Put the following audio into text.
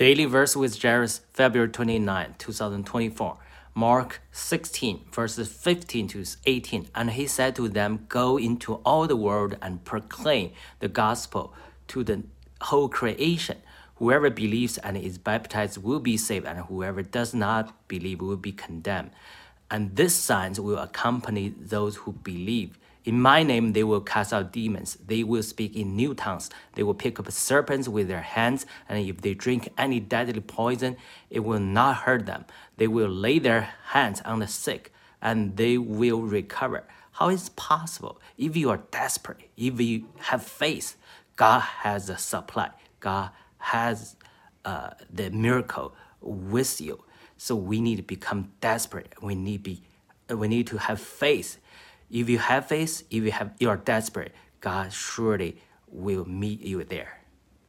Daily Verse with Jairus, February 29, 2024. Mark 16, verses 15 to 18. And he said to them, Go into all the world and proclaim the gospel to the whole creation. Whoever believes and is baptized will be saved, and whoever does not believe will be condemned. And these signs will accompany those who believe. In my name, they will cast out demons. They will speak in new tongues. They will pick up serpents with their hands. And if they drink any deadly poison, it will not hurt them. They will lay their hands on the sick and they will recover. How is it possible? If you are desperate, if you have faith, God has a supply. God has uh, the miracle with you. So we need to become desperate. We need be, we need to have faith if you have faith, if you have you are desperate, God surely will meet you there.